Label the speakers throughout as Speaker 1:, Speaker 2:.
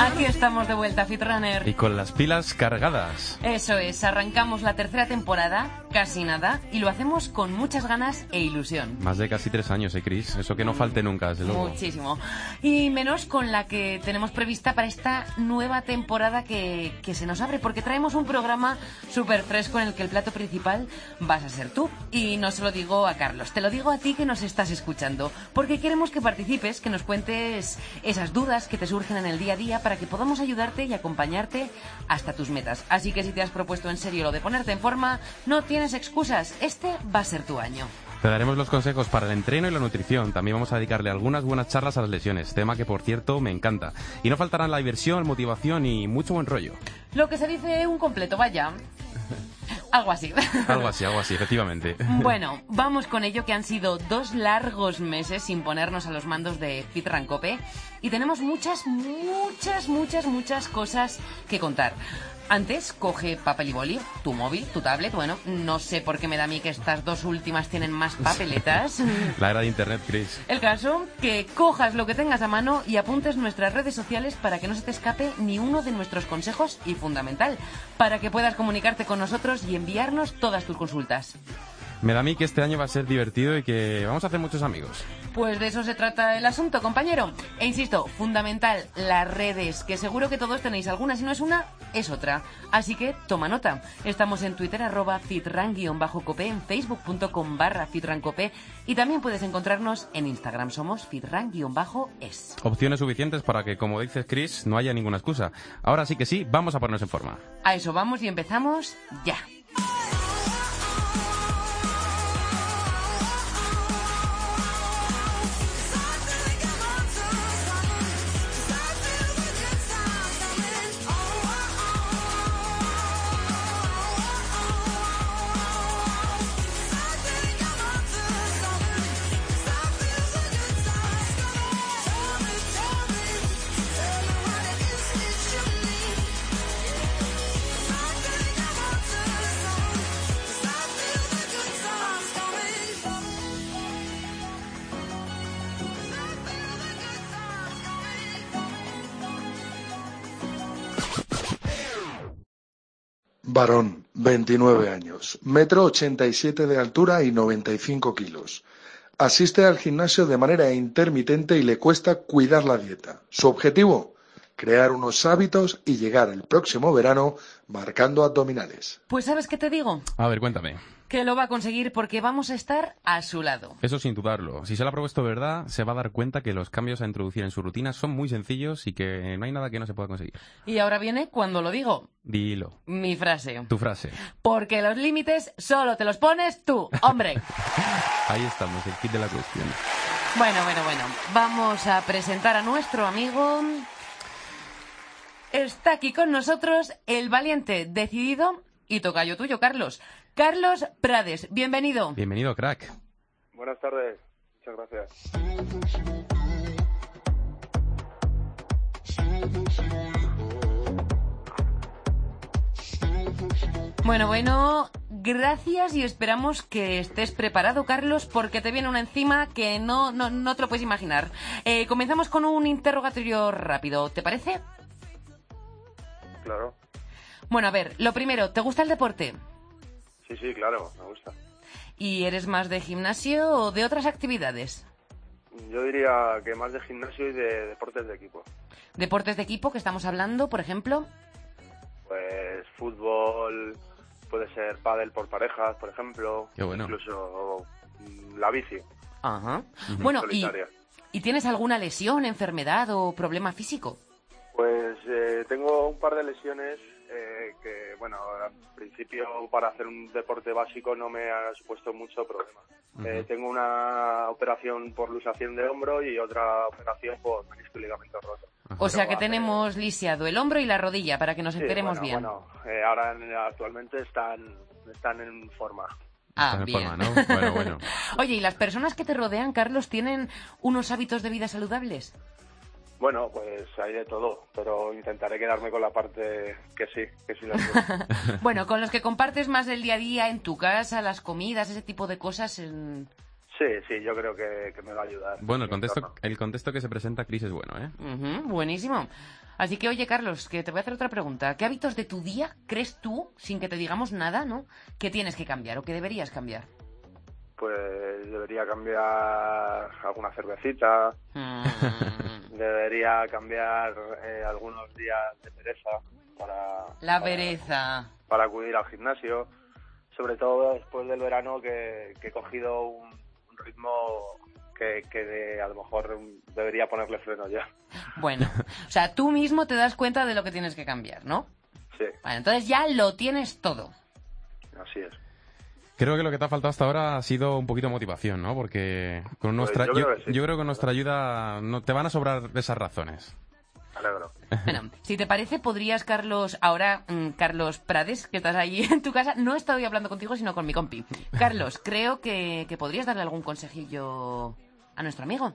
Speaker 1: Aquí estamos de vuelta, Fitrunner.
Speaker 2: Y con las pilas cargadas.
Speaker 1: Eso es, arrancamos la tercera temporada, casi nada, y lo hacemos con muchas ganas e ilusión.
Speaker 2: Más de casi tres años, ¿eh, Chris? Eso que no falte nunca, desde luego.
Speaker 1: Muchísimo. Y menos con la que tenemos prevista para esta nueva temporada que, que se nos abre, porque traemos un programa súper fresco en el que el plato principal vas a ser tú. Y no se lo digo a Carlos, te lo digo a ti que nos estás escuchando, porque queremos que participes, que nos cuentes esas dudas que te surgen en el día a día para que podamos ayudarte y acompañarte hasta tus metas. Así que si te has propuesto en serio lo de ponerte en forma, no tienes excusas. Este va a ser tu año.
Speaker 2: Te daremos los consejos para el entreno y la nutrición. También vamos a dedicarle algunas buenas charlas a las lesiones, tema que por cierto me encanta. Y no faltarán la diversión, motivación y mucho buen rollo.
Speaker 1: Lo que se dice un completo, vaya. Algo así.
Speaker 2: Algo así, algo así, efectivamente.
Speaker 1: Bueno, vamos con ello que han sido dos largos meses sin ponernos a los mandos de Fit Rancope y tenemos muchas, muchas, muchas, muchas cosas que contar. Antes, coge papel y boli, tu móvil, tu tablet. Bueno, no sé por qué me da a mí que estas dos últimas tienen más papeletas.
Speaker 2: La era de internet, Chris.
Speaker 1: El caso, que cojas lo que tengas a mano y apuntes nuestras redes sociales para que no se te escape ni uno de nuestros consejos y fundamental, para que puedas comunicarte con nosotros y enviarnos todas tus consultas.
Speaker 2: Me da a mí que este año va a ser divertido y que vamos a hacer muchos amigos.
Speaker 1: Pues de eso se trata el asunto, compañero. E insisto, fundamental, las redes, que seguro que todos tenéis algunas, si no es una, es otra. Así que toma nota. Estamos en Twitter, arroba fitran-cope, en facebook.com barra y también puedes encontrarnos en Instagram, somos fitran-es.
Speaker 2: Opciones suficientes para que, como dices Chris, no haya ninguna excusa. Ahora sí que sí, vamos a ponernos en forma.
Speaker 1: A eso vamos y empezamos ya.
Speaker 3: Varón, 29 años, metro 87 de altura y 95 kilos. Asiste al gimnasio de manera intermitente y le cuesta cuidar la dieta. Su objetivo, crear unos hábitos y llegar el próximo verano marcando abdominales.
Speaker 1: Pues ¿sabes qué te digo?
Speaker 2: A ver, cuéntame.
Speaker 1: Que lo va a conseguir porque vamos a estar a su lado.
Speaker 2: Eso sin dudarlo. Si se lo ha propuesto verdad, se va a dar cuenta que los cambios a introducir en su rutina son muy sencillos y que no hay nada que no se pueda conseguir.
Speaker 1: Y ahora viene cuando lo digo.
Speaker 2: Dilo.
Speaker 1: Mi frase.
Speaker 2: Tu frase.
Speaker 1: Porque los límites solo te los pones tú, hombre.
Speaker 2: Ahí estamos, el kit de la cuestión.
Speaker 1: Bueno, bueno, bueno. Vamos a presentar a nuestro amigo. Está aquí con nosotros el valiente, decidido y tocayo tuyo, Carlos. Carlos Prades, bienvenido.
Speaker 2: Bienvenido, crack.
Speaker 4: Buenas tardes, muchas gracias.
Speaker 1: Bueno, bueno, gracias y esperamos que estés preparado, Carlos, porque te viene una encima que no, no, no te lo puedes imaginar. Eh, comenzamos con un interrogatorio rápido, ¿te parece?
Speaker 4: Claro.
Speaker 1: Bueno, a ver, lo primero, ¿te gusta el deporte?
Speaker 4: Sí, sí, claro, me gusta.
Speaker 1: ¿Y eres más de gimnasio o de otras actividades?
Speaker 4: Yo diría que más de gimnasio y de deportes de equipo.
Speaker 1: ¿Deportes de equipo que estamos hablando, por ejemplo?
Speaker 4: Pues fútbol, puede ser pádel por parejas, por ejemplo.
Speaker 2: Qué bueno.
Speaker 4: Incluso mm, la bici.
Speaker 1: Ajá. Bueno, y,
Speaker 4: solitaria.
Speaker 1: ¿y tienes alguna lesión, enfermedad o problema físico?
Speaker 4: Pues eh, tengo un par de lesiones eh, que, bueno, al principio para hacer un deporte básico no me ha supuesto mucho problema. Eh, tengo una operación por luxación de hombro y otra operación por menisco y ligamento roto.
Speaker 1: O sea que tenemos lisiado el hombro y la rodilla, para que nos
Speaker 4: Sí,
Speaker 1: enteremos
Speaker 4: bueno,
Speaker 1: bien.
Speaker 4: Bueno, eh, ahora en- actualmente están, están en forma.
Speaker 1: Ah, bien.
Speaker 2: forma, ¿no? Bueno, bueno.
Speaker 1: Oye, ¿y las personas que te rodean, Carlos, tienen unos hábitos de vida saludables?
Speaker 4: Bueno, pues hay de todo, pero intentaré quedarme con la parte que sí, que sí la
Speaker 1: Bueno, con los que compartes más el día a día en tu casa, las comidas, ese tipo de cosas. En...
Speaker 4: Sí, sí, yo creo que, me va a ayudar.
Speaker 2: Bueno, el contexto, el contexto que se presenta, Cris, es bueno, ¿eh?
Speaker 1: buenísimo. Así que, oye, Carlos, que te voy a hacer otra pregunta. ¿Qué hábitos de tu día crees tú, sin que te digamos nada, ¿no? que tienes que cambiar o que deberías cambiar?
Speaker 4: Pues debería cambiar alguna cervecita, mm. Debería cambiar eh, algunos días de pereza para...
Speaker 1: La pereza.
Speaker 4: Para, acudir al gimnasio, sobre todo después del verano que, he cogido un, ritmo que, que a lo mejor debería ponerle freno ya.
Speaker 1: Bueno, o sea, tú mismo te das cuenta de lo que tienes que cambiar, ¿no?
Speaker 4: Sí.
Speaker 1: Bueno, entonces ya lo tienes todo.
Speaker 4: Así es.
Speaker 2: Creo que lo que te ha faltado hasta ahora ha sido un poquito de motivación, ¿no? Porque con pues nuestra, yo, creo que con nuestra ayuda no, te van a sobrar esas razones.
Speaker 4: Alegro.
Speaker 1: Bueno, si te parece, podrías, Carlos, ahora, mm, Carlos Prades, que estás ahí en tu casa, no he estado hablando contigo, sino con mi compi. Carlos, creo que, que podrías darle algún consejillo a nuestro amigo.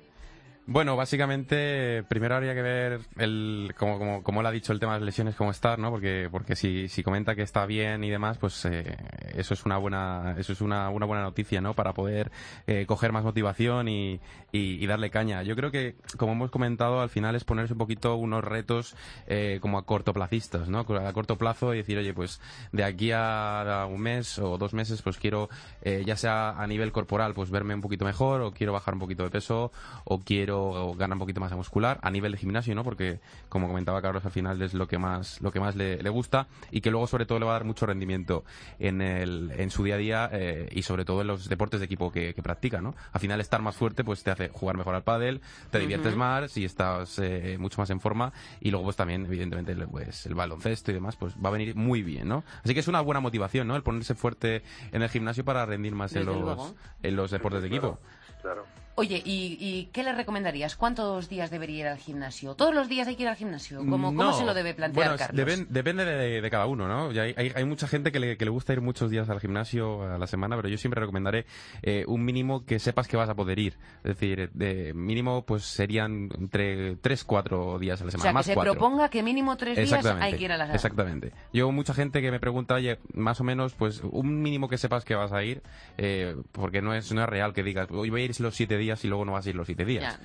Speaker 2: Bueno, básicamente, primero habría que ver, el, como, como, como él ha dicho, el tema de las lesiones, cómo está, ¿no? Porque, porque si, si comenta que está bien y demás, pues eh, eso es una buena, eso es una, una buena noticia, ¿no? Para poder eh, coger más motivación y, y, darle caña. Yo creo que, como hemos comentado, al final es ponerse un poquito unos retos eh, como a cortoplacistas, ¿no? A corto plazo y decir, oye, pues de aquí a, un mes o dos meses, pues quiero, ya sea a nivel corporal, pues verme un poquito mejor, o quiero bajar un poquito de peso, o quiero o gana un poquito más de muscular a nivel de gimnasio, ¿no? Porque, como comentaba Carlos, al final es lo que más, lo que más le, gusta y que luego, sobre todo, le va a dar mucho rendimiento en, el, en su día a día eh, y, sobre todo, en los deportes de equipo que, practica, ¿no? Al final, estar más fuerte, pues te hace jugar mejor al pádel, te diviertes más y estás eh, mucho más en forma y luego, pues también, evidentemente, pues, el baloncesto y demás, pues va a venir muy bien, ¿no? Así que es una buena motivación, ¿no? El ponerse fuerte en el gimnasio para rendir más en los, en los deportes de equipo.
Speaker 4: Claro.
Speaker 1: Oye, ¿y, qué le recomendarías? ¿Cuántos días debería ir al gimnasio? ¿Todos los días hay que ir al gimnasio? ¿Cómo, se lo debe plantear,
Speaker 2: Carlos? depende de, cada uno, ¿no? hay, mucha gente que le, gusta ir muchos días al gimnasio a la semana, pero yo siempre recomendaré eh, un mínimo que sepas que vas a poder ir. Es decir, de mínimo pues serían entre 3, 4 días a la semana.
Speaker 1: O sea, que se proponga que mínimo 3 días hay que ir a la semana.
Speaker 2: Exactamente. Yo, mucha gente que me pregunta, oye, más o menos, pues un mínimo que sepas que vas a ir, eh, porque no es, no es real que digas, hoy voy a ir los 7 días y luego no vas a ir los siete días.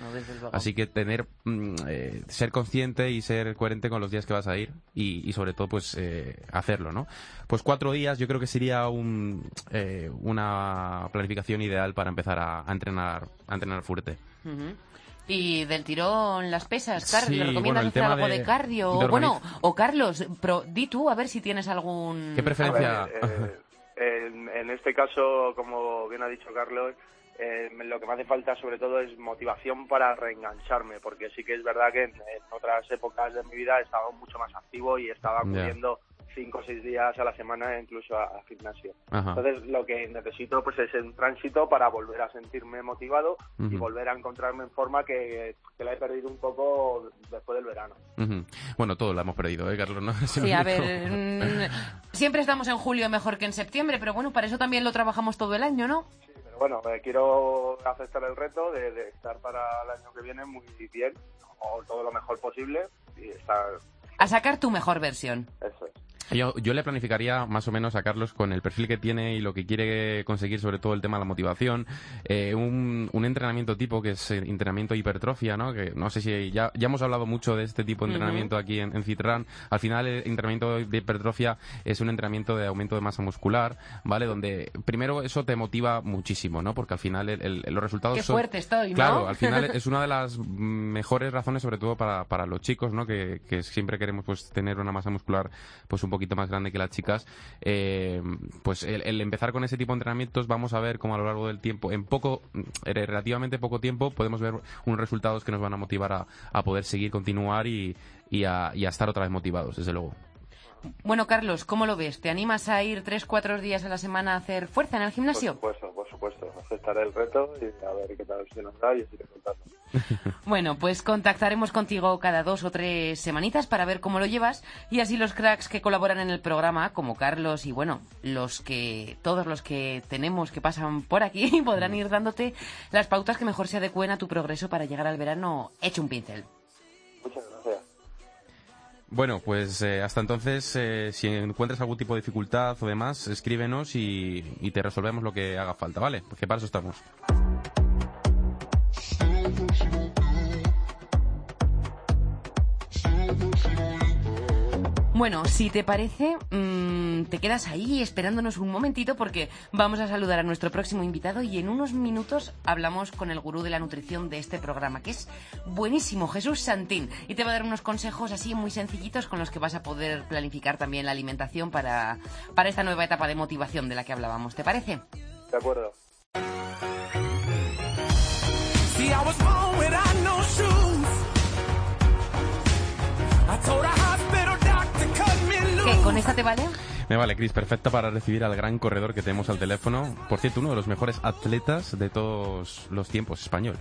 Speaker 2: Así que tener, mm, eh, ser consciente y ser coherente con los días que vas a ir y, sobre todo pues eh, hacerlo, ¿no? Pues cuatro días yo creo que sería un, eh, una planificación ideal para empezar a, entrenar, a entrenar fuerte.
Speaker 1: Y del tirón las pesas, Carlos, ¿le recomiendas hacer algo de, cardio? bueno, o Carlos, pero di tú a ver si tienes algún...
Speaker 2: ¿Qué preferencia?
Speaker 4: en, en, este caso, como bien ha dicho Carlos, eh, lo que me hace falta sobre todo es motivación para reengancharme, porque sí que es verdad que en, otras épocas de mi vida he estado mucho más activo y estaba acudiendo cinco o seis días a la semana incluso a, gimnasio. Entonces lo que necesito pues es un tránsito para volver a sentirme motivado y volver a encontrarme en forma que, la he perdido un poco después del verano.
Speaker 2: Bueno, todo lo hemos perdido, ¿eh, Carlos? ¿no?
Speaker 1: Sí, a ver, mm, siempre estamos en julio mejor que en septiembre, pero bueno, para eso también lo trabajamos todo el año, ¿no?
Speaker 4: Bueno, eh, quiero aceptar el reto de, estar para el año que viene muy bien, o todo lo mejor posible, y estar...
Speaker 1: A sacar tu mejor versión.
Speaker 4: Eso es.
Speaker 2: Yo, yo, le planificaría más o menos a Carlos con el perfil que tiene y lo que quiere conseguir, sobre todo el tema de la motivación, eh, un, un, entrenamiento tipo que es entrenamiento hipertrofia, ¿no? Que no sé si ya, ya hemos hablado mucho de este tipo de entrenamiento aquí en, en Citran. Al final, el entrenamiento de hipertrofia es un entrenamiento de aumento de masa muscular, ¿vale? Donde primero eso te motiva muchísimo, ¿no? Porque al final el, los resultados
Speaker 1: Qué fuerte estoy, ¿no?
Speaker 2: Claro, al final es una de las mejores razones, sobre todo para, para los chicos, ¿no? Que, que siempre queremos pues tener una masa muscular pues un poquito más grande que las chicas, eh, pues el, empezar con ese tipo de entrenamientos vamos a ver cómo a lo largo del tiempo, en poco, eh, relativamente poco tiempo, podemos ver unos resultados que nos van a motivar a, poder seguir, continuar y, a, y a estar otra vez motivados, desde luego.
Speaker 1: Bueno, Carlos, ¿cómo lo ves? ¿Te animas a ir tres, cuatro días a la semana a hacer fuerza en el gimnasio?
Speaker 4: Por supuesto, por supuesto. Aceptaré el reto y a ver qué tal se nos da y así contando.
Speaker 1: Bueno, pues contactaremos contigo cada dos o tres semanitas para ver cómo lo llevas y así los cracks que colaboran en el programa, como Carlos y bueno, los que todos los que tenemos que pasan por aquí podrán ir dándote las pautas que mejor se adecuen a tu progreso para llegar al verano hecho un pincel.
Speaker 2: Bueno, pues eh, hasta entonces, eh, si encuentras algún tipo de dificultad o demás, escríbenos y, y te resolvemos lo que haga falta, ¿vale? Porque para eso estamos.
Speaker 1: Bueno, si te parece, mm, te quedas ahí esperándonos un momentito porque vamos a saludar a nuestro próximo invitado y en unos minutos hablamos con el gurú de la nutrición de este programa, que es buenísimo, Jesús Santín, y te va a dar unos consejos así muy sencillitos con los que vas a poder planificar también la alimentación para, para esta nueva etapa de motivación de la que hablábamos. ¿Te parece?
Speaker 4: De acuerdo.
Speaker 5: See, I was born without no shoes. I told a hospital doctor cut me
Speaker 1: ¿Qué? ¿Con esta te vale?
Speaker 2: Me vale, Cris, perfecta para recibir al gran corredor que tenemos al teléfono. Por cierto, uno de los mejores atletas de todos los tiempos, español.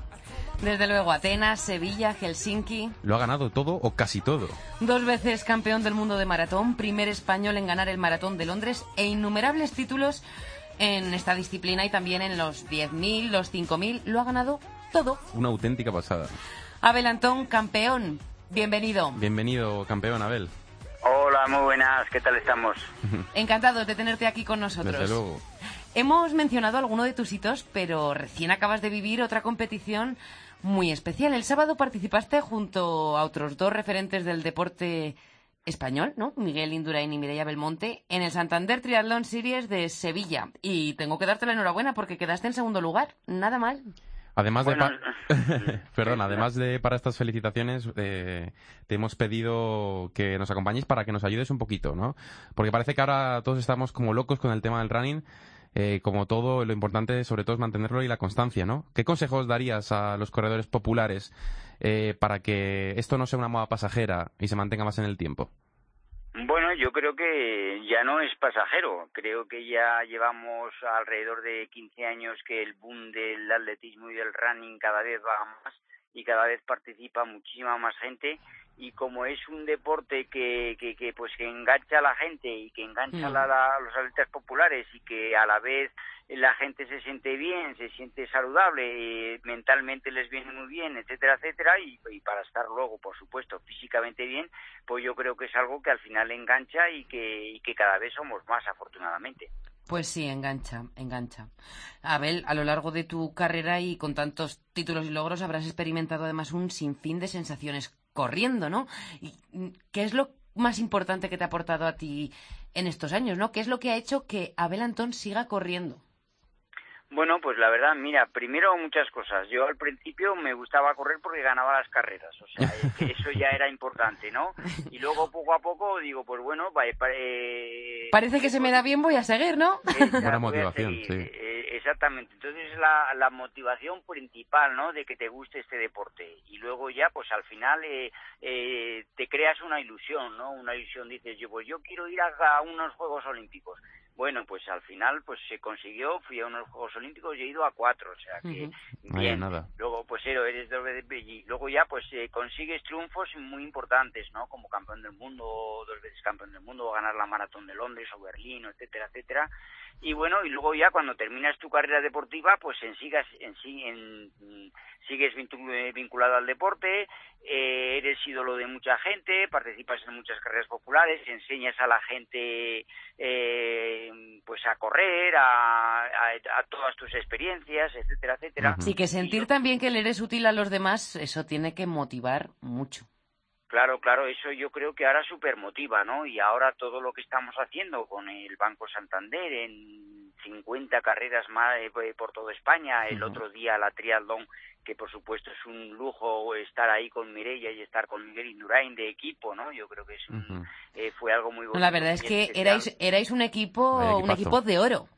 Speaker 1: Desde luego, Atenas, Sevilla, Helsinki.
Speaker 2: Lo ha ganado todo o casi todo.
Speaker 1: Dos veces campeón del mundo de maratón, primer español en ganar el maratón de Londres e innumerables títulos en esta disciplina y también en los 10.000, los 5.000. Lo ha ganado todo.
Speaker 2: Una auténtica pasada.
Speaker 1: Abel Antón, campeón. Bienvenido.
Speaker 2: Bienvenido, campeón Abel.
Speaker 6: Hola, muy buenas, ¿qué tal estamos?
Speaker 1: Encantados de tenerte aquí con nosotros.
Speaker 2: Desde luego.
Speaker 1: Hemos mencionado alguno de tus hitos, pero recién acabas de vivir otra competición muy especial. El sábado participaste junto a otros dos referentes del deporte español, ¿no? Miguel Indurain y Mireia Belmonte, en el Santander Triathlon Series de Sevilla. Y tengo que darte la enhorabuena porque quedaste en segundo lugar. Nada mal.
Speaker 2: Además
Speaker 6: Bueno,
Speaker 2: de... Perdón, además de para estas felicitaciones, eh, te hemos pedido que nos acompañes para que nos ayudes un poquito, ¿no? Porque parece que ahora todos estamos como locos con el tema del running. eh, como todo, lo importante sobre todo es mantenerlo y la constancia, ¿no? ¿Qué consejos darías a los corredores populares eh, para que esto no sea una moda pasajera y se mantenga más en el tiempo?
Speaker 6: Bueno, yo creo que ya no es pasajero. Creo que ya llevamos alrededor de 15 años que el boom del atletismo y del running cada vez va más y cada vez participa muchísima más gente y como es un deporte que, que, que pues que engancha a la gente y que engancha a, la- a los atletas populares y que a la vez la gente se siente bien, se siente saludable, eh, mentalmente les viene muy bien, etcétera, etcétera, y, y para estar luego, por supuesto, físicamente bien, pues yo creo que es algo que al final engancha y que, y que cada vez somos más, afortunadamente.
Speaker 1: Pues sí, engancha, engancha. Abel, a lo largo de tu carrera y con tantos títulos y logros habrás experimentado además un sinfín de sensaciones corriendo, ¿no? ¿Y mm, qué es lo más importante que te ha aportado a ti en estos años, ¿no? ¿Qué es lo que ha hecho que Abel Antón siga corriendo?
Speaker 6: Bueno, pues la verdad, mira, primero muchas cosas. Yo al principio me gustaba correr porque ganaba las carreras, o sea, eso ya era importante, ¿no? Y luego poco a poco digo, pues bueno, va, eh, pa- eh,
Speaker 1: Parece que se me da bien, voy a seguir, ¿no?
Speaker 2: Buena motivación,
Speaker 6: seguir.
Speaker 2: sí.
Speaker 6: Eh, exactamente. Entonces la, la motivación principal, ¿no? De que te guste este deporte. Y luego ya, pues al final eh, eh, te creas una ilusión, ¿no? Una ilusión, dices, yo pues yo quiero ir a, a unos Juegos Olímpicos. Bueno, pues al final pues se consiguió, fui a unos Juegos Olímpicos y he ido a cuatro, o sea que bien.
Speaker 2: nada.
Speaker 6: Luego pues eres dos veces y luego ya pues eh, consigues triunfos muy importantes, ¿no? Como campeón del mundo, dos veces campeón del mundo, ganar la maratón de Londres o Berlín, etcétera, etcétera. Y bueno, y luego ya cuando terminas tu carrera deportiva, pues en sigas en sí en mm, sigues eh, vinculado al deporte, eh, eres ídolo de mucha gente, participas en muchas carreras populares, enseñas a la gente eh, pues a correr, a, a- a todas tus experiencias, etcétera, etcétera.
Speaker 1: Sí, que sentir también que le eres útil a los demás, eso tiene que motivar mucho.
Speaker 6: Claro, claro, eso yo creo que ahora super motiva, ¿no? Y ahora todo lo que estamos haciendo con el Banco Santander en 50 carreras más eh, por toda España, el otro día la triatlón, que por supuesto es un lujo estar ahí con Mireia y estar con Miguel Indurain de equipo, ¿no? Yo creo que es un- eh, fue algo muy bonito.
Speaker 1: La verdad es que
Speaker 6: especial.
Speaker 1: erais, erais un equipo, un equipo de oro.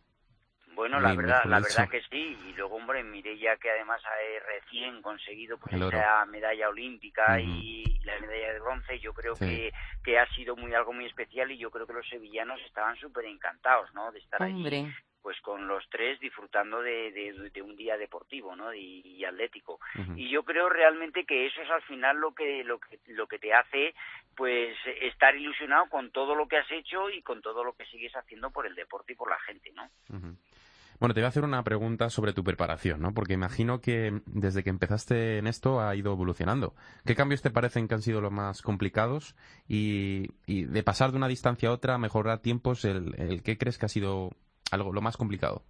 Speaker 6: Bueno, la
Speaker 2: Muy
Speaker 6: verdad, la verdad que sí. Y luego, hombre, Mireia que además ha eh, recién conseguido pues esa medalla olímpica y la medalla de bronce, yo creo
Speaker 2: Sí.
Speaker 6: que, que ha sido muy algo muy especial y yo creo que los sevillanos estaban súper encantados, ¿no? De estar allí,
Speaker 1: Hombre,
Speaker 6: pues con los tres disfrutando de, de, de un día deportivo, ¿no? Y, y atlético. Y yo creo realmente que eso es al final lo que lo que lo que te hace pues estar ilusionado con todo lo que has hecho y con todo lo que sigues haciendo por el deporte y por la gente, ¿no?
Speaker 2: Bueno, te voy a hacer una pregunta sobre tu preparación, ¿no? Porque imagino que desde que empezaste en esto ha ido evolucionando. ¿Qué cambios te parecen que han sido los más complicados? Y, y de pasar de una distancia a otra, mejorar tiempos, el, el ¿qué crees que ha sido algo lo más complicado?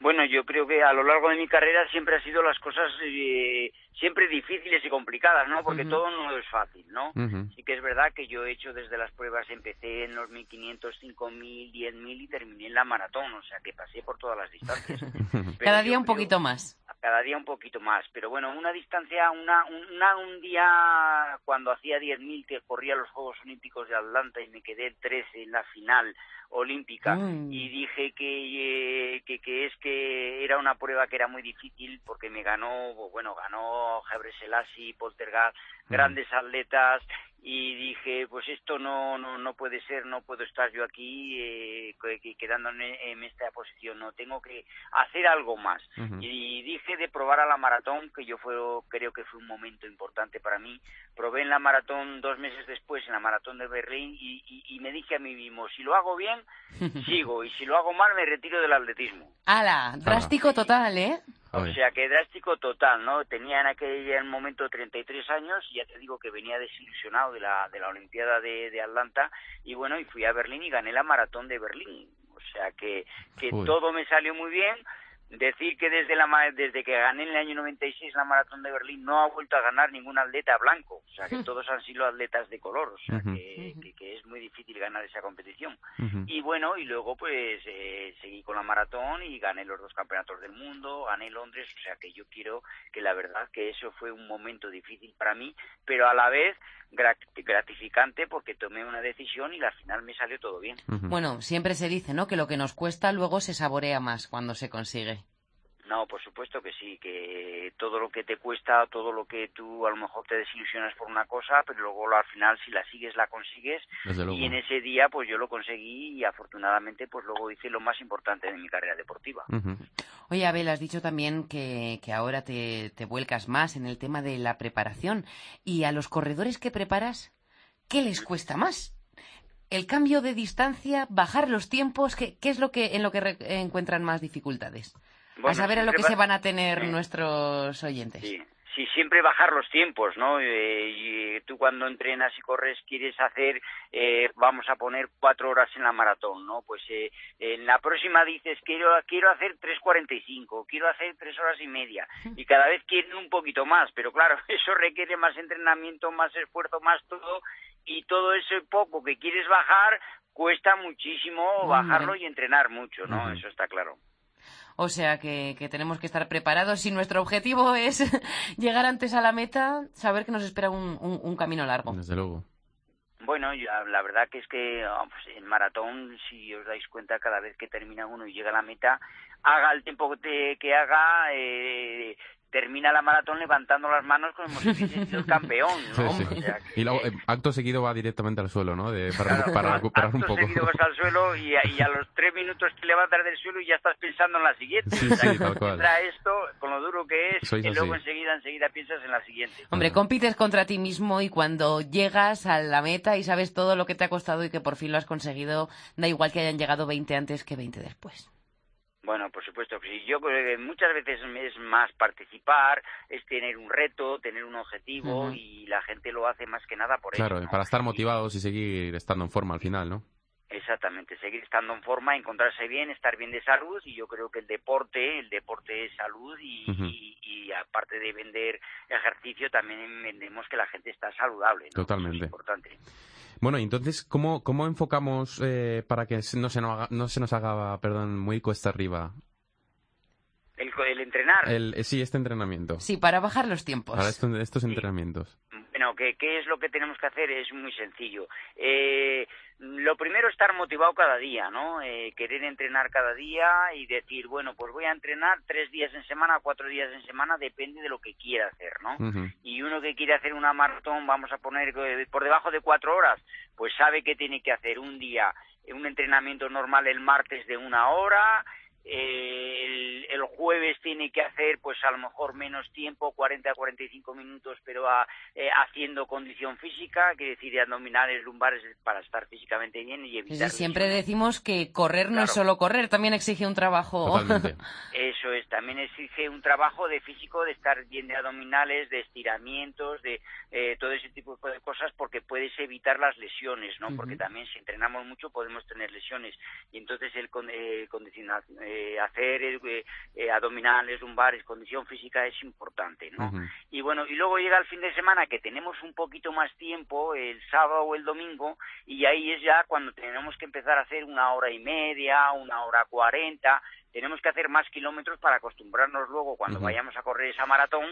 Speaker 6: Bueno, yo creo que a lo largo de mi carrera siempre ha sido las cosas eh, siempre difíciles y complicadas, ¿no? Porque todo no es fácil, ¿no? Sí que es verdad que yo he hecho desde las pruebas, empecé en los 1500, 5000, 10000 y terminé en la maratón, o sea que pasé por todas las distancias.
Speaker 1: Cada día un poquito más.
Speaker 6: Cada día un poquito más, pero bueno, una distancia, una, una un día cuando hacía 10.000 que corría los Juegos Olímpicos de Atlanta y me quedé el 13 en la final olímpica
Speaker 1: Mm.
Speaker 6: y dije que, eh, que, que es que era una prueba que era muy difícil porque me ganó, bueno, ganó Gebre Selassie, Poltergeist, grandes atletas y dije, pues esto no, no, no puede ser, no puedo estar yo aquí eh, que- que- quedándome en esta posición, no, tengo que hacer algo más. Y dije de probar a la maratón, que yo fue, creo que fue un momento importante para mí. Probé en la maratón dos meses después, en la maratón de Berlín, y, y- y me dije a mí mismo, si lo hago bien, sigo, y si lo hago mal, me retiro del atletismo.
Speaker 1: ¡Hala! Drástico total, ¿eh?
Speaker 6: O sea, que drástico total, ¿no? Tenía en aquel momento 33 años y ya te digo que venía desilusionado de la, de la Olimpiada de, de Atlanta y bueno, y fui a Berlín y gané la maratón de Berlín. O sea, que, que todo me salió muy bien. Decir que desde, la, desde que gané en el año 96 la maratón de Berlín no ha vuelto a ganar ningún atleta blanco. O sea, que todos han sido atletas de color. O sea, que, que- que es muy difícil ganar esa competición. Y bueno, y luego pues eh, seguí con la maratón y gané los dos campeonatos del mundo, gané Londres, o sea que yo quiero que la verdad que eso fue un momento difícil para mí, pero a la vez gratificante porque tomé una decisión y al final me salió todo bien.
Speaker 1: Bueno, siempre se dice, ¿no? Que lo que nos cuesta luego se saborea más cuando se consigue.
Speaker 6: No, por supuesto que sí, que todo lo que te cuesta, todo lo que tú a lo mejor te desilusionas por una cosa, pero luego al final si la sigues la consigues
Speaker 2: Desde luego.
Speaker 6: y en ese día pues yo lo conseguí y afortunadamente pues luego hice lo más importante de mi carrera deportiva.
Speaker 1: Oye, Abel, has dicho también que, que ahora te, te vuelcas más en el tema de la preparación. ¿Y a los corredores que preparas, qué les cuesta más? El cambio de distancia, bajar los tiempos, ¿qué, qué es lo que en lo que re- encuentran más dificultades? A
Speaker 6: Bueno,
Speaker 1: saber a lo que se
Speaker 6: va-
Speaker 1: van a tener
Speaker 6: Sí.
Speaker 1: nuestros oyentes.
Speaker 6: Sí, sí, siempre bajar los tiempos, ¿no? Eh, y tú cuando entrenas y corres quieres hacer, eh, vamos a poner cuatro horas en la maratón, ¿no? Pues eh, en la próxima dices, quiero, quiero hacer 3.45, quiero hacer tres horas y media, y cada vez quieren un poquito más, pero claro, eso requiere más entrenamiento, más esfuerzo, más todo, y todo ese poco que quieres bajar cuesta muchísimo
Speaker 1: Hombre.
Speaker 6: bajarlo y entrenar mucho, ¿no? Eso está claro.
Speaker 1: O sea que, que tenemos que estar preparados. Si nuestro objetivo es llegar antes a la meta, saber que nos espera un, un- un camino largo.
Speaker 2: Desde luego.
Speaker 6: Bueno, ya, la verdad que es que ah, pues, en maratón, si os dais cuenta, cada vez que termina uno y llega a la meta, haga el tiempo que haga, eh, termina la maratón levantando las manos como si hubiese sido el campeón,
Speaker 2: Sí,
Speaker 6: ¿no?
Speaker 2: sí.
Speaker 6: O sea que-
Speaker 2: Y luego, eh, acto seguido va directamente al suelo, ¿no? De- para,
Speaker 6: Claro,
Speaker 2: para
Speaker 6: acto
Speaker 2: recuperar un poco.
Speaker 6: seguido vas al suelo y a, y a los tres minutos te levantas del suelo y ya estás pensando en la siguiente.
Speaker 2: Sí,
Speaker 6: O sea,
Speaker 2: sí,
Speaker 6: que
Speaker 2: tal cual.
Speaker 6: entra esto, con lo duro que es,
Speaker 2: Sois
Speaker 6: y luego
Speaker 2: así.
Speaker 6: enseguida, enseguida piensas en la siguiente.
Speaker 1: Hombre, compites contra ti mismo y cuando llegas a la meta y sabes todo lo que te ha costado y que por fin lo has conseguido, da igual que hayan llegado 20 antes que 20 después.
Speaker 6: Bueno, por supuesto que sí. Yo creo que muchas veces es más participar, es tener un reto, tener un objetivo y la gente lo hace más que nada por
Speaker 2: Claro,
Speaker 6: eso. ¿no?
Speaker 2: para estar motivados y seguir estando en forma al final, ¿no?
Speaker 6: Exactamente, seguir estando en forma, encontrarse bien, estar bien de salud y yo creo que el deporte, el deporte es salud y,
Speaker 2: Ujú.
Speaker 6: y- y aparte de vender ejercicio también vendemos que la gente está saludable. ¿no?
Speaker 2: Totalmente.
Speaker 6: Eso es importante.
Speaker 2: Bueno, entonces, ¿cómo, cómo enfocamos eh, para que no se, nos haga, no se nos haga, perdón, muy cuesta arriba?
Speaker 6: El, entrenar.
Speaker 2: El, eh, sí, este entrenamiento.
Speaker 1: Sí, para bajar los tiempos.
Speaker 2: Para esto- estos
Speaker 6: Sí.
Speaker 2: entrenamientos.
Speaker 6: Bueno, ¿qué, ¿qué es lo que tenemos que hacer? Es muy sencillo. Eh, lo primero, estar motivado cada día, ¿no? Eh, querer entrenar cada día y decir, bueno, pues voy a entrenar tres días en semana, cuatro días en semana, depende de lo que quiera hacer, ¿no? Y uno que quiere hacer una maratón, vamos a poner eh, por debajo de cuatro horas, pues sabe que tiene que hacer un día, eh, un entrenamiento normal el martes de una hora, jueves tiene que hacer pues a lo mejor menos tiempo, 40 a 45 minutos, pero a, eh, haciendo condición física, que decir abdominales, lumbares para estar físicamente bien y evitar.
Speaker 1: Sí, siempre decimos que correr no es solo correr, también exige un trabajo.
Speaker 6: Eso es, también exige un trabajo de físico, de estar bien de abdominales, de estiramientos, de eh, todo ese tipo de cosas, porque puedes evitar las lesiones, ¿no? Porque también si entrenamos mucho podemos tener lesiones y entonces el eh, condicionar eh, hacer eh, eh, abdominales, lumbares, condición física es importante, ¿no? Y bueno, y luego llega el fin de semana que tenemos un poquito más tiempo, el sábado o el domingo, y ahí es ya cuando tenemos que empezar a hacer una hora y media, una hora cuarenta, tenemos que hacer más kilómetros para acostumbrarnos luego cuando vayamos a correr esa maratón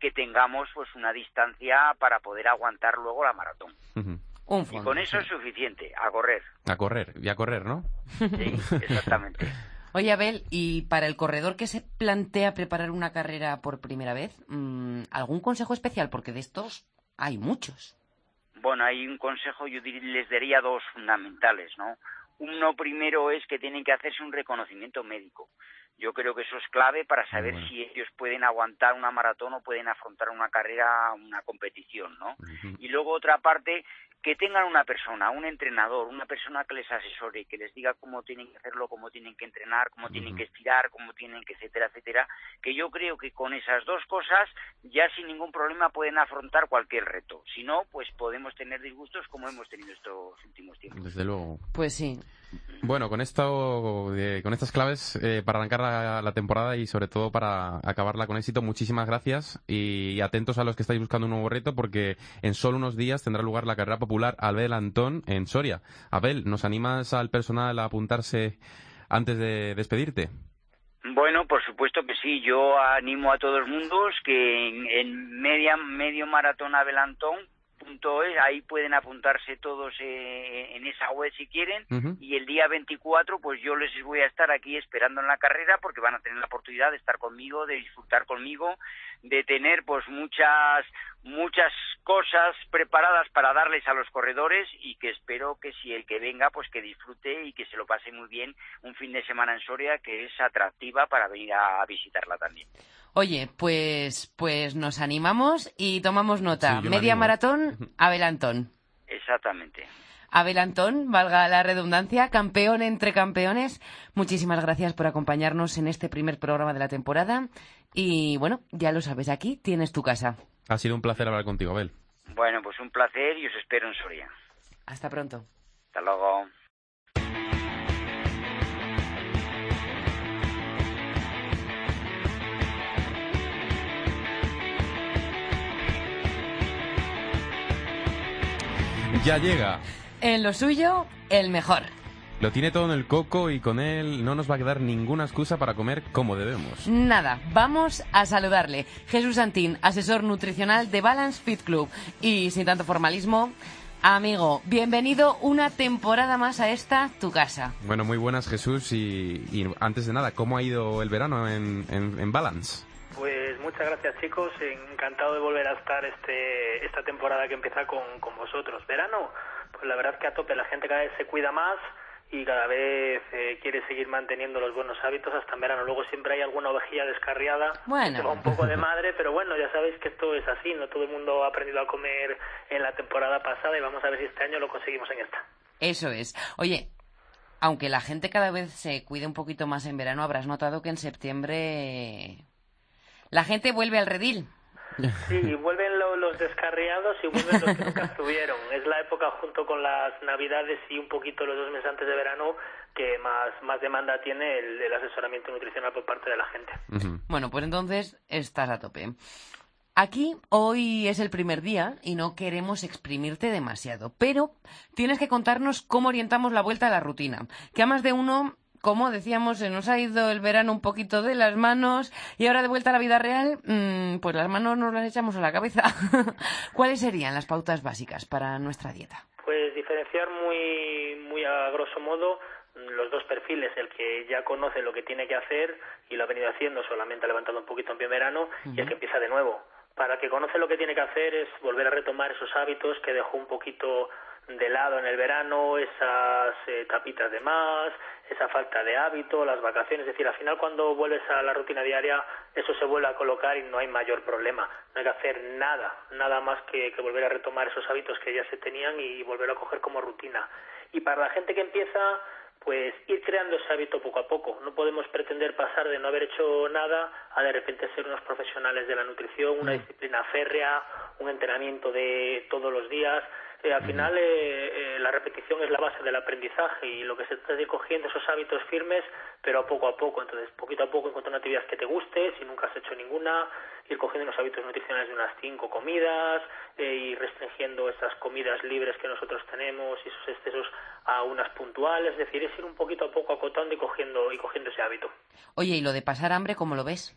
Speaker 6: que tengamos pues una distancia para poder aguantar luego la maratón. y con eso es suficiente, a correr.
Speaker 2: A correr, y a correr, ¿no?
Speaker 6: Sí, exactamente.
Speaker 1: Oye, Abel, y para el corredor que se plantea preparar una carrera por primera vez, mm, ¿algún consejo especial? Porque de estos hay muchos.
Speaker 6: Bueno, hay un consejo, yo les daría dos fundamentales, ¿no? Uno primero es que tienen que hacerse un reconocimiento médico. Yo creo que eso es clave para saber si ellos pueden aguantar una maratón o pueden afrontar una carrera, una competición, ¿no? Y luego otra parte que tengan una persona, un entrenador, una persona que les asesore, que les diga cómo tienen que hacerlo, cómo tienen que entrenar, cómo tienen que estirar, cómo tienen que, etcétera, etcétera, que yo creo que con esas dos cosas ya sin ningún problema pueden afrontar cualquier reto. Si no, pues podemos tener disgustos como hemos tenido estos últimos tiempos.
Speaker 2: Desde luego.
Speaker 1: Pues sí.
Speaker 2: Bueno, con esto, eh, con estas claves eh, para arrancar la, temporada y sobre todo para acabarla con éxito, muchísimas gracias y, atentos a los que estáis buscando un nuevo reto porque en solo unos días tendrá lugar la carrera popular Abel Antón en Soria. Abel, ¿nos animas al personal a apuntarse antes de despedirte?
Speaker 6: Bueno, por supuesto que sí. Yo animo a todos los mundos que en, media, medio maratón Abel Antón ahí pueden apuntarse todos eh, en esa web si quieren. Y el día 24 pues yo les voy a estar aquí esperando en la carrera porque van a tener la oportunidad de estar conmigo, de disfrutar conmigo, de tener pues muchas muchas cosas preparadas para darles a los corredores y que espero que si el que venga pues que disfrute y que se lo pase muy bien un fin de semana en Soria que es atractiva para venir a visitarla también.
Speaker 1: Oye, pues, pues nos animamos y tomamos nota. Media maratón, Abel Antón.
Speaker 6: Exactamente.
Speaker 1: Abel Antón, valga la redundancia, campeón entre campeones. Muchísimas gracias por acompañarnos en este primer programa de la temporada. Y bueno, ya lo sabes, aquí tienes tu casa.
Speaker 2: Ha sido un placer hablar contigo, Abel.
Speaker 6: Bueno, pues un placer y os espero en Soria.
Speaker 1: Hasta pronto.
Speaker 6: Hasta luego.
Speaker 2: ya llega.
Speaker 1: En lo suyo, el mejor.
Speaker 2: Lo tiene todo en el coco y con él no nos va a quedar ninguna excusa para comer como debemos.
Speaker 1: Nada, vamos a saludarle. Jesús Santín, asesor nutricional de Balance Fit Club. Y sin tanto formalismo, amigo, bienvenido una temporada más a esta tu casa.
Speaker 2: Bueno, muy buenas Jesús y, antes de nada, ¿cómo ha ido el verano en, en Balance?
Speaker 7: Pues muchas gracias chicos, encantado de volver a estar este, esta temporada que empieza con, con vosotros. Verano, pues la verdad que a tope, la gente cada vez se cuida más y cada vez eh, quiere seguir manteniendo los buenos hábitos hasta en verano. Luego siempre hay alguna ovejilla descarriada
Speaker 1: bueno.
Speaker 7: que va un poco de madre, pero bueno, ya sabéis que esto es así, no todo el mundo ha aprendido a comer en la temporada pasada y vamos a ver si este año lo conseguimos en esta.
Speaker 1: Eso es. Oye, aunque la gente cada vez se cuide un poquito más en verano, habrás notado que en septiembre la gente vuelve al redil.
Speaker 7: Sí, vuelven los descarriados y vuelven los que nunca estuvieron. Es la época junto con las navidades y un poquito los dos meses antes de verano que más, más demanda tiene el, asesoramiento nutricional por parte de la gente.
Speaker 1: Bueno, pues entonces estás a tope. Aquí hoy es el primer día y no queremos exprimirte demasiado, pero tienes que contarnos cómo orientamos la vuelta a la rutina, que a más de uno como decíamos, se nos ha ido el verano un poquito de las manos y ahora de vuelta a la vida real, mm, pues las manos nos las echamos a la cabeza. ¿Cuáles serían las pautas básicas para nuestra dieta?
Speaker 7: Pues diferenciar muy, muy a grosso modo los dos perfiles, el que ya conoce lo que tiene que hacer y lo ha venido haciendo, solamente ha levantado un poquito en pie verano, y el que empieza de nuevo. Para el que conoce lo que tiene que hacer es volver a retomar esos hábitos que dejó un poquito de lado en el verano, esas eh, tapitas de más, esa falta de hábito, las vacaciones, es decir, al final cuando vuelves a la rutina diaria eso se vuelve a colocar y no hay mayor problema, no hay que hacer nada, nada más que, que volver a retomar esos hábitos que ya se tenían y volver a coger como rutina. Y para la gente que empieza, pues ir creando ese hábito poco a poco. No podemos pretender pasar de no haber hecho nada a de repente ser unos profesionales de la nutrición, una disciplina férrea, un entrenamiento de todos los días. Al final eh, eh, la repetición es la base del aprendizaje y lo que se trata es ir cogiendo esos hábitos firmes, pero a poco a poco. Entonces, poquito a poco encontrar una actividad que te guste, si nunca has hecho ninguna, ir cogiendo unos hábitos nutricionales de unas cinco comidas, eh, ir restringiendo esas comidas libres que nosotros tenemos y esos excesos a unas puntuales. Es decir, es ir un poquito a poco acotando y cogiendo, y cogiendo ese hábito.
Speaker 1: Oye, ¿y lo de pasar hambre, cómo lo ves?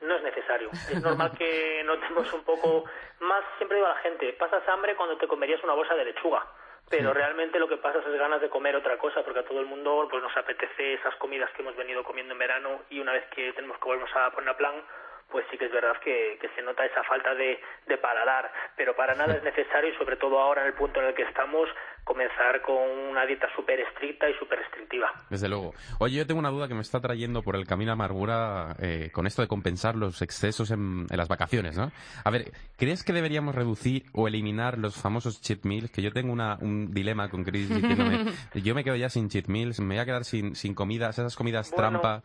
Speaker 7: No es necesario. Es normal que notemos un poco más, siempre digo a la gente, pasas hambre cuando te comerías una bolsa de lechuga. Pero realmente lo que pasa es ganas de comer otra cosa, porque a todo el mundo pues nos apetece esas comidas que hemos venido comiendo en verano y una vez que tenemos que volver a poner a plan, pues sí que es verdad que, que se nota esa falta de, de paladar, pero para nada es necesario y sobre todo ahora en el punto en el que estamos comenzar con una dieta súper estricta y súper restrictiva.
Speaker 2: Desde luego. Oye, yo tengo una duda que me está trayendo por el camino amargura eh, con esto de compensar los excesos en, en, las vacaciones, ¿no? A ver, ¿crees que deberíamos reducir o eliminar los famosos cheat meals? Que yo tengo una, un dilema con Chris diciéndome, yo me quedo ya sin cheat meals, me voy a quedar sin, sin comidas, esas comidas
Speaker 7: bueno,
Speaker 2: trampa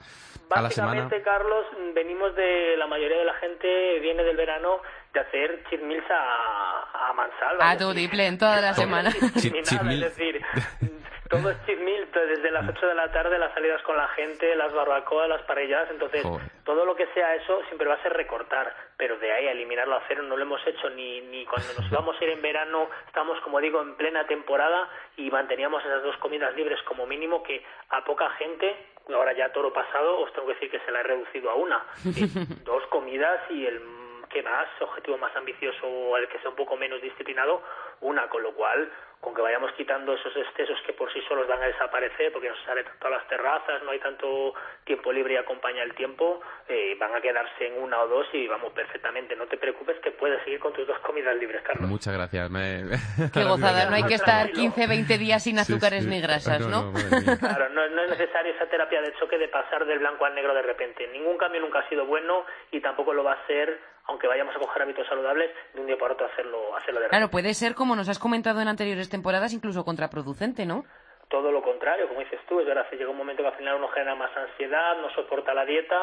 Speaker 2: a la semana.
Speaker 7: Básicamente, Carlos, venimos de la mayoría de la gente viene del verano de hacer cheat meals a, a mansalva.
Speaker 1: A tu diple en toda la semana.
Speaker 7: Es decir, todo es cheat meal, desde las 8 de la tarde, las salidas con la gente, las barbacoas, las parrilladas, entonces
Speaker 2: Joder.
Speaker 7: todo lo que sea eso siempre va a ser recortar, pero de ahí a eliminarlo a cero no lo hemos hecho ni, ni cuando nos íbamos a ir en verano, estamos como digo en plena temporada y manteníamos esas dos comidas libres como mínimo que a poca gente, ahora ya toro pasado, os tengo que decir que se la he reducido a una, Eh, dos comidas y el que más, objetivo más ambicioso o el que sea un poco menos disciplinado, una, con lo cual, con que vayamos quitando esos excesos que por sí solos van a desaparecer, porque no se sale tanto a las terrazas, no hay tanto tiempo libre y acompaña el tiempo, eh, van a quedarse en una o dos y vamos perfectamente. No te preocupes que puedes seguir con tus dos comidas libres, Carlos.
Speaker 2: Muchas gracias. Me...
Speaker 1: Qué gozada, no hay que estar 15, 20 días sin azúcares
Speaker 2: Sí, sí.
Speaker 1: ni grasas,
Speaker 2: No,
Speaker 1: ¿no?
Speaker 2: no.
Speaker 7: Claro, no, no es necesario esa terapia de choque de pasar del blanco al negro de repente. Ningún cambio nunca ha sido bueno y tampoco lo va a ser, aunque vayamos a coger hábitos saludables, de un día para otro hacerlo, hacerlo de.
Speaker 1: Claro, puede ser, como nos has comentado en anteriores temporadas, incluso contraproducente, ¿no?
Speaker 7: Todo lo contrario, como dices tú, es verdad, que llega un momento que al final uno genera más ansiedad, no soporta la dieta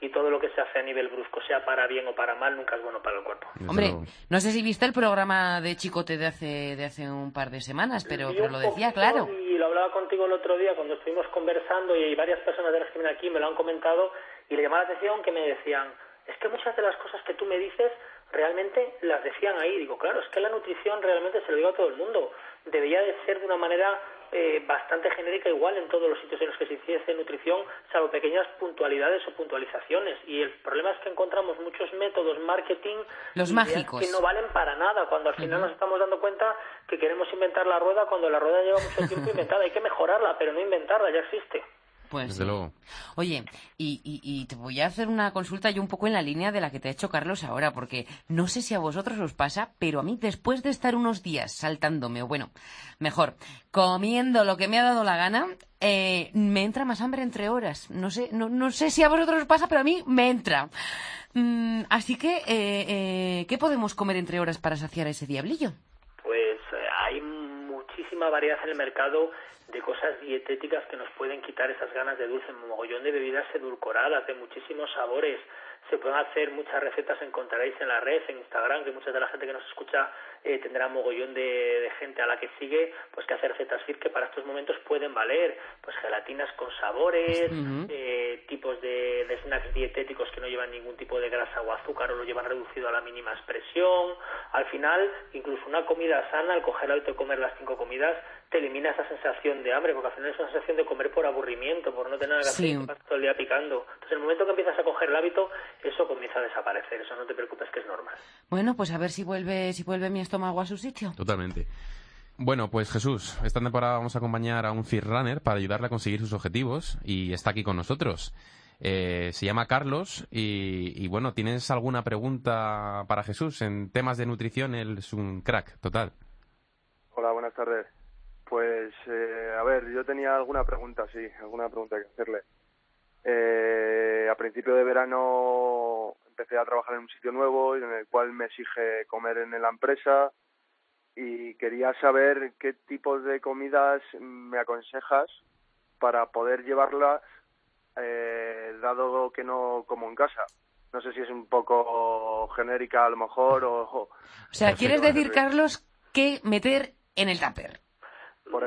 Speaker 7: y todo lo que se hace a nivel brusco, sea para bien o para mal, nunca es bueno para el cuerpo.
Speaker 2: Desde
Speaker 1: Hombre,
Speaker 2: luego.
Speaker 1: no sé si viste el programa de Chicote de hace, de hace un par de semanas, pero, pero lo decía, claro.
Speaker 7: Y lo hablaba contigo el otro día cuando estuvimos conversando y varias personas de las que vienen aquí me lo han comentado y le llamaba la atención que me decían, es que muchas de las cosas que tú me dices realmente las decían ahí. Digo, claro, es que la nutrición realmente se lo digo a todo el mundo. Debería de ser de una manera eh, bastante genérica igual en todos los sitios en los que se hiciese nutrición, salvo pequeñas puntualidades o puntualizaciones. Y el problema es que encontramos muchos métodos marketing
Speaker 1: Los mágicos.
Speaker 7: que no valen para nada, cuando al final nos estamos dando cuenta que queremos inventar la rueda cuando la rueda lleva mucho tiempo inventada. Hay que mejorarla, pero no inventarla, ya existe.
Speaker 1: Pues
Speaker 2: Desde
Speaker 1: sí.
Speaker 2: luego.
Speaker 1: Oye, y, y, y te voy a hacer una consulta yo un poco en la línea de la que te ha hecho Carlos ahora, porque no sé si a vosotros os pasa, pero a mí después de estar unos días saltándome, o bueno, mejor, comiendo lo que me ha dado la gana, eh, me entra más hambre entre horas. No sé, no, no sé si a vosotros os pasa, pero a mí me entra. Mm, así que, eh, eh, ¿qué podemos comer entre horas para saciar ese diablillo?
Speaker 7: Muchísima variedad en el mercado de cosas dietéticas que nos pueden quitar esas ganas de dulce, un mogollón de bebidas edulcoradas, de muchísimos sabores. Se pueden hacer muchas recetas, encontraréis en la red, en Instagram, que mucha de la gente que nos escucha eh, tendrá mogollón de, de gente a la que sigue, pues que hace recetas fit que para estos momentos pueden valer, pues gelatinas con sabores, eh, tipos de, de snacks dietéticos que no llevan ningún tipo de grasa o azúcar o lo llevan reducido a la mínima expresión. Al final, incluso una comida sana, al coger el hábito de comer las cinco comidas, te elimina esa sensación de hambre, porque al final es una sensación de comer por aburrimiento, por no tener nada que hacer
Speaker 1: Sí.
Speaker 7: y pasas todo el día picando. Entonces, en el momento que empiezas a coger el hábito, eso comienza a desaparecer. Eso no te preocupes, que es normal.
Speaker 1: Bueno, pues a ver si vuelve, si vuelve mi estómago a su sitio.
Speaker 2: Totalmente. Bueno, pues Jesús, esta temporada vamos a acompañar a un fit runner para ayudarle a conseguir sus objetivos y está aquí con nosotros. Eh, se llama Carlos y, y, bueno, ¿tienes alguna pregunta para Jesús en temas de nutrición? Él es un crack, total.
Speaker 4: Hola, buenas buenas tardes. Pues, eh, a ver, yo tenía alguna pregunta, sí, alguna pregunta que hacerle. Eh, a principio de verano empecé a trabajar en un sitio nuevo en el cual me exige comer en la empresa y quería saber qué tipos de comidas me aconsejas para poder llevarlas eh, dado que no como en casa. No sé si es un poco genérica a lo mejor o...
Speaker 1: O sea, ¿quieres decir, Carlos, qué meter en el tupper?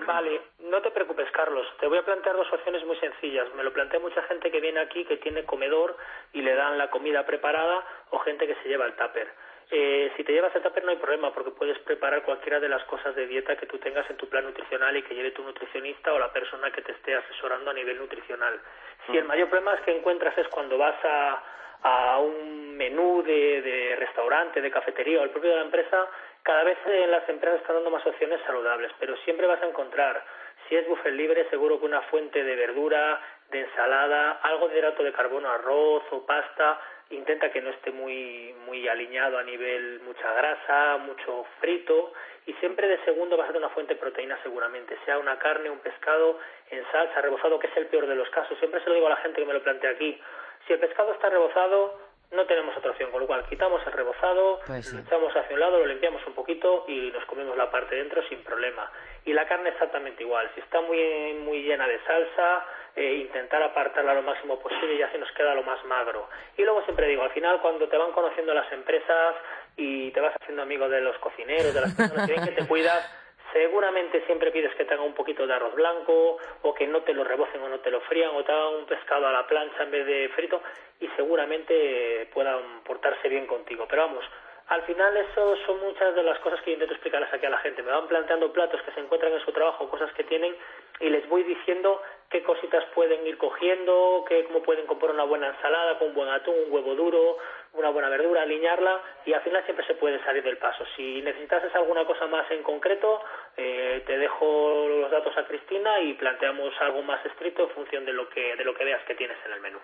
Speaker 7: Vale, no te preocupes, Carlos. Te voy a plantear dos opciones muy sencillas. Me lo plantea mucha gente que viene aquí que tiene comedor y le dan la comida preparada o gente que se lleva el tupper. Eh, si te llevas el tupper no hay problema porque puedes preparar cualquiera de las cosas de dieta que tú tengas en tu plan nutricional y que lleve tu nutricionista o la persona que te esté asesorando a nivel nutricional. Si el mayor problema es que encuentras es cuando vas a, a un menú de, de restaurante, de cafetería o el propio de la empresa, cada vez en las empresas están dando más opciones saludables, pero siempre vas a encontrar, si es buffet libre, seguro que una fuente de verdura, de ensalada, algo de hidrato de carbono, arroz o pasta, intenta que no esté muy muy alineado a nivel mucha grasa, mucho frito y siempre de segundo va a ser una fuente de proteína seguramente, sea una carne, un pescado en salsa, rebozado, que es el peor de los casos. Siempre se lo digo a la gente que me lo plantea aquí. Si el pescado está rebozado, no tenemos otra opción, con lo cual quitamos el rebozado,
Speaker 1: Pues sí.
Speaker 7: lo echamos hacia un lado, lo limpiamos un poquito y nos comemos la parte de dentro sin problema. Y la carne exactamente igual, si está muy, muy llena de salsa, eh, intentar apartarla lo máximo posible y así nos queda lo más magro. Y luego siempre digo, al final cuando te van conociendo las empresas y te vas haciendo amigo de los cocineros, de las personas que ven que te cuidas, seguramente siempre pides que te hagan un poquito de arroz blanco o que no te lo rebocen o no te lo frían o te hagan un pescado a la plancha en vez de frito y seguramente puedan portarse bien contigo. Pero vamos, al final eso son muchas de las cosas que intento explicarles aquí a la gente. Me van planteando platos que se encuentran en su trabajo, cosas que tienen y les voy diciendo qué cositas pueden ir cogiendo, qué, cómo pueden comprar una buena ensalada con un buen atún, un huevo duro, una buena verdura, alinearla y al final siempre se puede salir del paso. Si necesitases alguna cosa más en concreto, eh, te dejo los datos a Cristina y planteamos algo más estricto en función de lo que de lo que veas que tienes en el menú.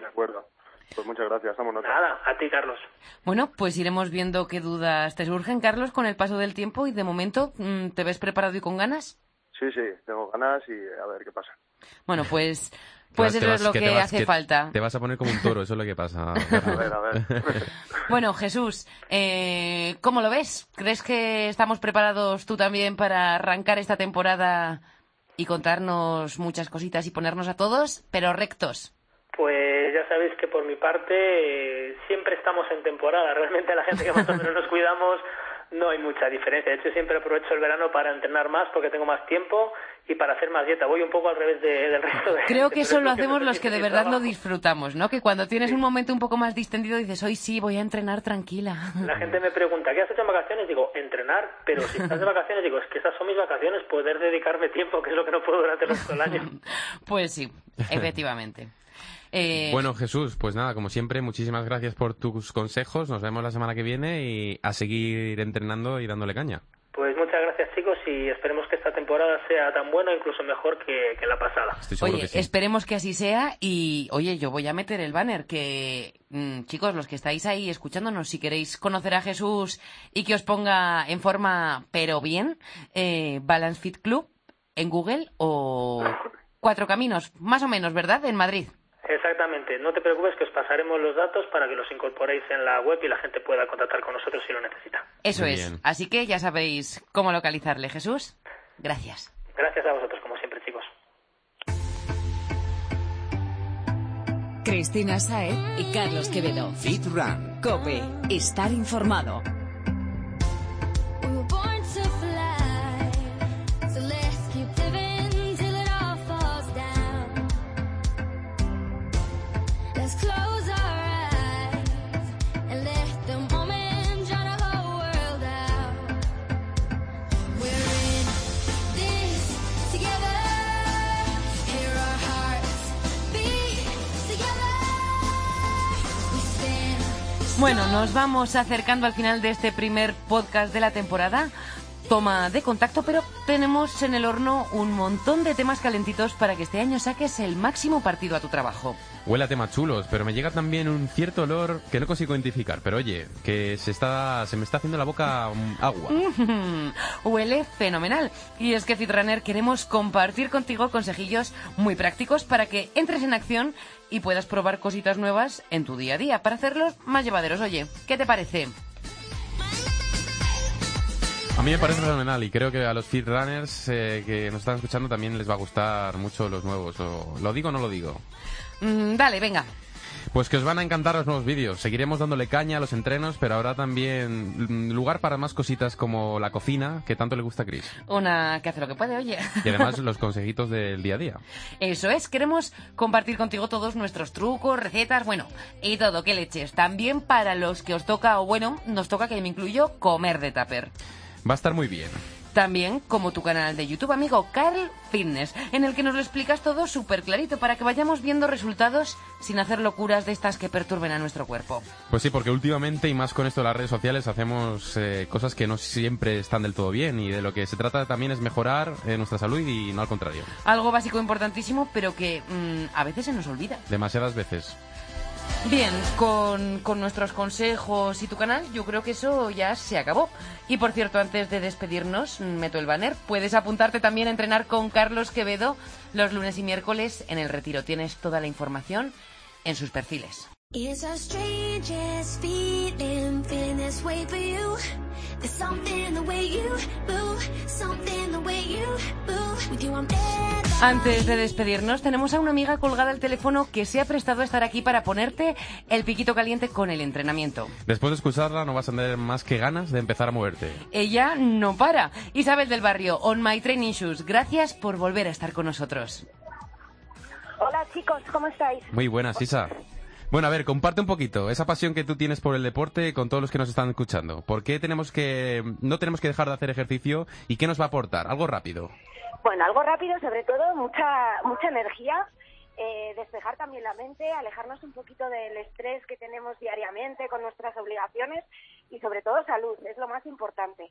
Speaker 4: De acuerdo. Pues muchas gracias.
Speaker 7: Nada, a ti Carlos.
Speaker 1: Bueno, pues iremos viendo qué dudas te surgen, Carlos, con el paso del tiempo y de momento, mm, ¿te ves preparado y con ganas?
Speaker 4: Sí, sí, tengo ganas y a ver qué pasa.
Speaker 1: Bueno, pues, pues eso
Speaker 2: vas-
Speaker 1: es lo que
Speaker 2: vas-
Speaker 1: hace falta.
Speaker 2: Te vas a poner como un toro, eso es lo que pasa.
Speaker 4: A ver, a ver.
Speaker 1: Bueno, Jesús, eh, ¿cómo lo ves? ¿Crees que estamos preparados tú también para arrancar esta temporada y contarnos muchas cositas y ponernos a todos, pero rectos?
Speaker 7: Pues sabéis que por mi parte eh, siempre estamos en temporada. Realmente la gente que más o menos nos cuidamos no hay mucha diferencia. De hecho, siempre aprovecho el verano para entrenar más porque tengo más tiempo y para hacer más dieta. Voy un poco al revés de- del resto de
Speaker 1: Creo que eso lo hacemos los que de verdad lo disfrutamos, ¿no? Que cuando tienes un momento un poco más distendido dices, hoy sí, voy a entrenar tranquila.
Speaker 7: La gente me pregunta, ¿qué has hecho en vacaciones? Digo, entrenar, pero si estás de vacaciones, digo, es que esas son mis vacaciones, poder dedicarme tiempo, que es lo que no puedo durante el resto del año.
Speaker 1: Pues sí, efectivamente. Eh,
Speaker 2: Bueno, Jesús, pues nada, como siempre, muchísimas gracias por tus consejos. Nos vemos la semana que viene y a seguir entrenando y dándole caña.
Speaker 7: Pues muchas gracias chicos y esperemos que esta temporada sea tan buena, incluso mejor que, que la pasada.
Speaker 2: Estoy seguro
Speaker 1: Oye,
Speaker 2: que sí.
Speaker 1: esperemos que así sea y, oye, yo voy a meter el banner que, mm, chicos, los que estáis ahí escuchándonos, si queréis conocer a Jesús y que os ponga en forma, pero bien, eh, Balance Fit Club en Google o Cuatro Caminos, más o menos, ¿verdad? En Madrid.
Speaker 7: Exactamente, no te preocupes que os pasaremos los datos para que los incorporéis en la web y la gente pueda contactar con nosotros si lo necesita.
Speaker 1: Eso
Speaker 2: Muy
Speaker 1: es.
Speaker 2: bien.
Speaker 1: Así que ya sabéis cómo localizarle, Jesús. Gracias.
Speaker 7: Gracias a vosotros, como siempre chicos.
Speaker 8: Cristina Saez y Carlos Quevedo.
Speaker 5: Fit Run.
Speaker 8: Cope. Estar informado.
Speaker 1: Bueno, nos vamos acercando al final de este primer podcast de la temporada, toma de contacto, pero tenemos en el horno un montón de temas calentitos para que este año saques el máximo partido a tu trabajo.
Speaker 2: Huele a temas chulos, pero me llega también un cierto olor que no consigo identificar. Pero oye, que se está, se me está haciendo la boca mm, agua.
Speaker 1: Huele fenomenal. Y es que Fitrunner queremos compartir contigo consejillos muy prácticos para que entres en acción y puedas probar cositas nuevas en tu día a día para hacerlos más llevaderos. Oye, ¿qué te parece?
Speaker 2: A mí me parece fenomenal y creo que a los fit runners eh, que nos están escuchando también les va a gustar mucho los nuevos. O- ¿Lo digo o no lo digo?
Speaker 1: Mm, dale, venga.
Speaker 2: Pues que os van a encantar los nuevos vídeos. Seguiremos dándole caña a los entrenos, pero ahora también mm, lugar para más cositas como la cocina, que tanto le gusta a Chris.
Speaker 1: Una que hace lo que puede, oye.
Speaker 2: Y además los consejitos del día a día.
Speaker 1: Eso es, queremos compartir contigo todos nuestros trucos, recetas, bueno, y todo, que leches. También para los que os toca, o bueno, nos toca, que me incluyo, comer de tupper.
Speaker 2: Va a estar muy bien.
Speaker 1: También como tu canal de YouTube, amigo, Carl Fitness, en el que nos lo explicas todo súper clarito para que vayamos viendo resultados sin hacer locuras de estas que perturben a nuestro cuerpo.
Speaker 2: Pues sí, porque últimamente y más con esto de las redes sociales hacemos eh, cosas que no siempre están del todo bien y de lo que se trata también es mejorar eh, nuestra salud y no al contrario.
Speaker 1: Algo básico importantísimo, pero que mm, a veces se nos olvida.
Speaker 2: Demasiadas veces.
Speaker 1: Bien, con, con nuestros consejos y tu canal, yo creo que eso ya se acabó. Y por cierto, antes de despedirnos, meto el banner. Puedes apuntarte también a entrenar con Carlos Quevedo los lunes y miércoles en el retiro. Tienes toda la información en sus perfiles. Antes de despedirnos, tenemos a una amiga colgada al teléfono que se ha prestado a estar aquí para ponerte el piquito caliente con el entrenamiento.
Speaker 2: Después de escucharla no vas a tener más que ganas de empezar a moverte.
Speaker 1: Ella no para. Isabel del Barrio, On My Training Shoes, gracias por volver a estar con nosotros.
Speaker 9: Hola chicos, ¿cómo estáis?
Speaker 2: Muy buenas, Isa. Bueno, a ver, comparte un poquito esa pasión que tú tienes por el deporte con todos los que nos están escuchando. ¿Por qué tenemos que, no tenemos que dejar de hacer ejercicio y qué nos va a aportar? Algo rápido.
Speaker 9: Bueno, algo rápido, sobre todo mucha mucha energía, eh, despejar también la mente, alejarnos un poquito del estrés que tenemos diariamente con nuestras obligaciones y sobre todo salud, es lo más importante.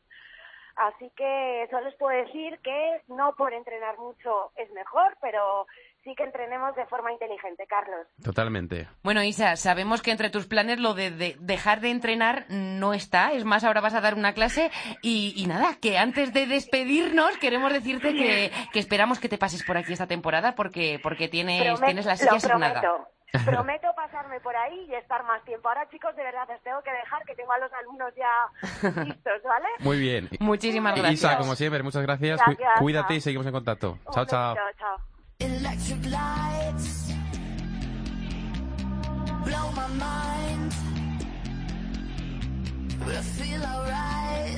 Speaker 9: Así que solo les puedo decir que no por entrenar mucho es mejor, pero sí que entrenemos de forma inteligente, Carlos.
Speaker 2: Totalmente.
Speaker 1: Bueno, Isa, sabemos que entre tus planes lo de, de dejar de entrenar no está. Es más, ahora vas a dar una clase y, y nada, que antes de despedirnos queremos decirte que, que esperamos que te pases por aquí esta temporada porque, porque tienes,
Speaker 9: Promet-
Speaker 1: tienes la
Speaker 9: lo
Speaker 1: silla asignada.
Speaker 9: prometo. Prometo pasarme por ahí y estar más tiempo. Ahora, chicos, de verdad, os tengo que dejar, que tengo a los alumnos ya listos, ¿vale?
Speaker 2: Muy bien.
Speaker 1: Muchísimas gracias.
Speaker 2: Isa, como siempre, muchas gracias.
Speaker 9: Gracias,
Speaker 2: Cuídate
Speaker 9: chao.
Speaker 2: y seguimos en contacto.
Speaker 9: Un
Speaker 2: Chao, chao.
Speaker 9: chao.
Speaker 10: Electric lights blow my mind, I feel alright.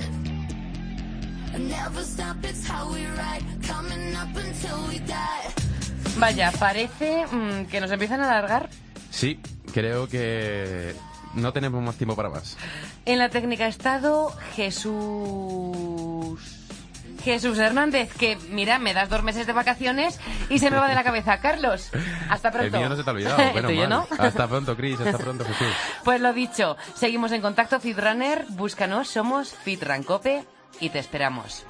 Speaker 10: Never stop, it's how we ride, coming up until we die.
Speaker 1: Vaya, parece mm, que nos empiezan a alargar.
Speaker 2: Sí, creo que no tenemos más tiempo para más.
Speaker 1: En la técnica ha estado Jesús... Jesús Hernández, que mira, me das dos meses de vacaciones y se me va de la cabeza. Carlos, hasta pronto.
Speaker 2: El mío no se te ha olvidado. Bueno,
Speaker 1: no.
Speaker 2: Hasta pronto, Chris. Hasta pronto, Jesús.
Speaker 1: Pues lo dicho, seguimos en contacto, Fitrunner, búscanos, somos Fitrancope y te esperamos.